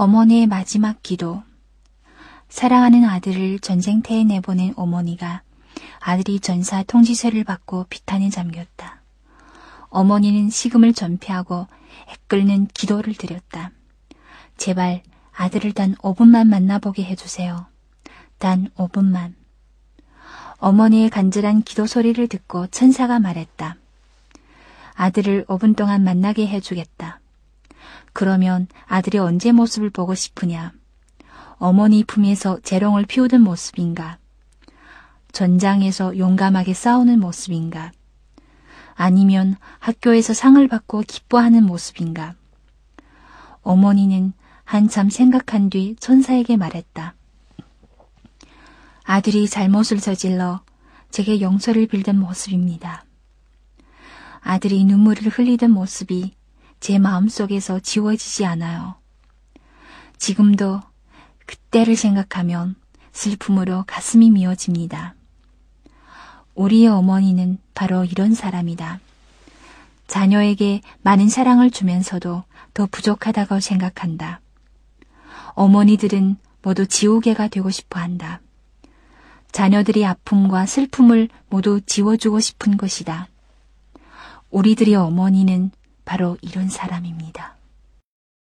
어머니의 마지막 기도. 사랑하는 아들을 전쟁터에 내보낸 어머니가 아들이 전사 통지서를 받고 비탄에 잠겼다. 어머니는 식음을 전폐하고 애끓는 기도를 드렸다. 제발 아들을 단 5분만 만나보게 해주세요. 단 5분만. 어머니의 간절한 기도 소리를 듣고 천사가 말했다. 아들을 5분 동안 만나게 해주겠다. 그러면 아들이 언제 모습을 보고 싶으냐? 어머니 품에서 재롱을 피우던 모습인가? 전장에서 용감하게 싸우는 모습인가? 아니면 학교에서 상을 받고 기뻐하는 모습인가? 어머니는 한참 생각한 뒤 천사에게 말했다. 아들이 잘못을 저질러 제게 용서를 빌던 모습입니다. 아들이 눈물을 흘리던 모습이 제 마음속에서 지워지지 않아요. 지금도 그때를 생각하면 슬픔으로 가슴이 미어집니다. 우리의 어머니는 바로 이런 사람이다. 자녀에게 많은 사랑을 주면서도 더 부족하다고 생각한다. 어머니들은 모두 지우개가 되고 싶어 한다. 자녀들의 아픔과 슬픔을 모두 지워주고 싶은 것이다. 우리들의 어머니는 바로 이런 사람입니다.